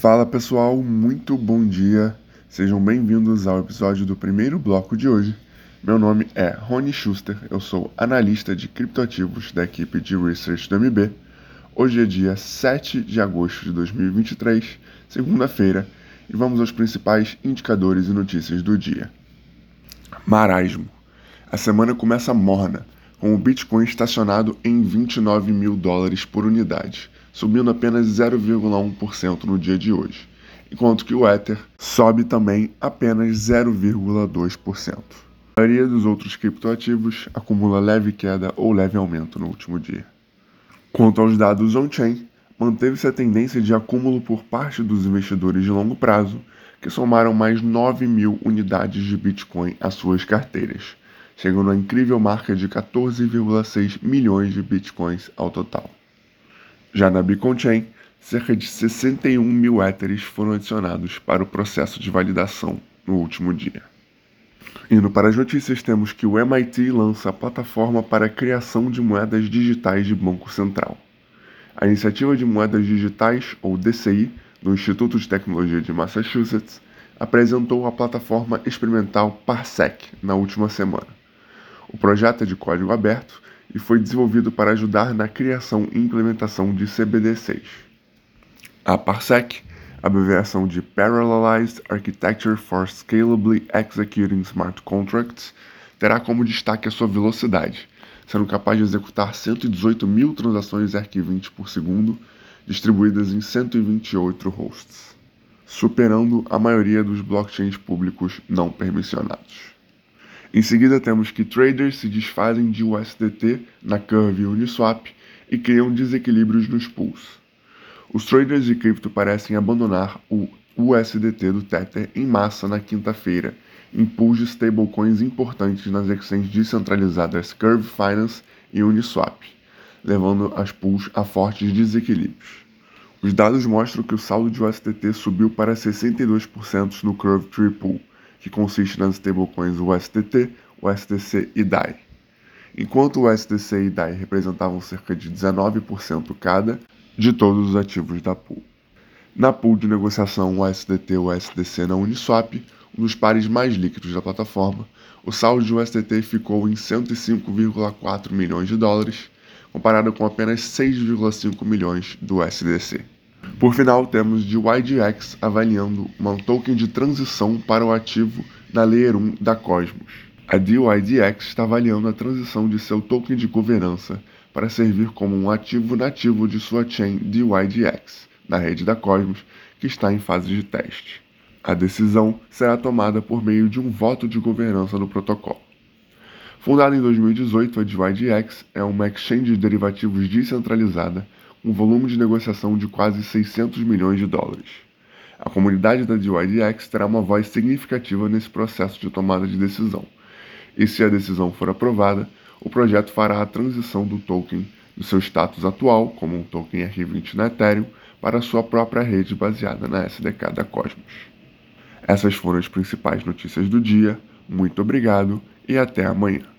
Fala pessoal, muito bom dia. Sejam bem-vindos ao episódio do primeiro bloco de hoje. Meu nome é Rony Schuster, eu sou analista de criptoativos da equipe de research do MB. Hoje é dia 7 de agosto de 2023, segunda-feira, e vamos aos principais indicadores e notícias do dia. Marasmo. A semana começa morna, com o Bitcoin estacionado em 29 mil dólares por unidade, subindo apenas 0,1% no dia de hoje, enquanto que o Ether sobe também apenas 0,2%. A maioria dos outros criptoativos acumula leve queda ou leve aumento no último dia. Quanto aos dados on-chain, manteve-se a tendência de acúmulo por parte dos investidores de longo prazo, que somaram mais 9 mil unidades de Bitcoin às suas carteiras, chegando à incrível marca de 14,6 milhões de Bitcoins ao total. Já na Bitcoin Chain, cerca de 61 mil Éteres foram adicionados para o processo de validação no último dia. Indo para as notícias, temos que o MIT lança a plataforma para a criação de moedas digitais de Banco Central. A Iniciativa de Moedas Digitais, ou DCI, do Instituto de Tecnologia de Massachusetts, apresentou a plataforma experimental Parsec na última semana. O projeto é de código aberto e foi desenvolvido para ajudar na criação e implementação de CBDCs. A Parsec, abreviação de Parallelized Architecture for Scalably Executing Smart Contracts, terá como destaque a sua velocidade, sendo capaz de executar 118 mil transações ERC20 por segundo, distribuídas em 128 hosts, superando a maioria dos blockchains públicos não permissionados. Em seguida, temos que traders se desfazem de USDT na Curve Uniswap e criam desequilíbrios nos pools. Os traders de cripto parecem abandonar o USDT do Tether em massa na quinta-feira, em pools de stablecoins importantes nas exchanges descentralizadas Curve Finance e Uniswap, levando as pools a fortes desequilíbrios. Os dados mostram que o saldo de USDT subiu para 62% no Curve Tree Pool, que consiste nas stablecoins USDT, USDC e DAI. Enquanto o USDC e DAI representavam cerca de 19% cada de todos os ativos da pool. Na pool de negociação USDT USDC na Uniswap, um dos pares mais líquidos da plataforma, o saldo de USDT ficou em 105,4 milhões de dólares, comparado com apenas 6,5 milhões do USDC. Por final, temos de YDX avaliando uma token de transição para o ativo na Layer 1 da Cosmos. A DYDX está avaliando a transição de seu token de governança para servir como um ativo nativo de sua chain DYDX, na rede da Cosmos, que está em fase de teste. A decisão será tomada por meio de um voto de governança no protocolo. Fundada em 2018, a DYDX é uma exchange de derivativos descentralizada um volume de negociação de quase 600 milhões de dólares. A comunidade da DYDX terá uma voz significativa nesse processo de tomada de decisão, e se a decisão for aprovada, o projeto fará a transição do token do seu status atual, como um token R20 na Ethereum, para sua própria rede baseada na SDK da Cosmos. Essas foram as principais notícias do dia. Muito obrigado e até amanhã.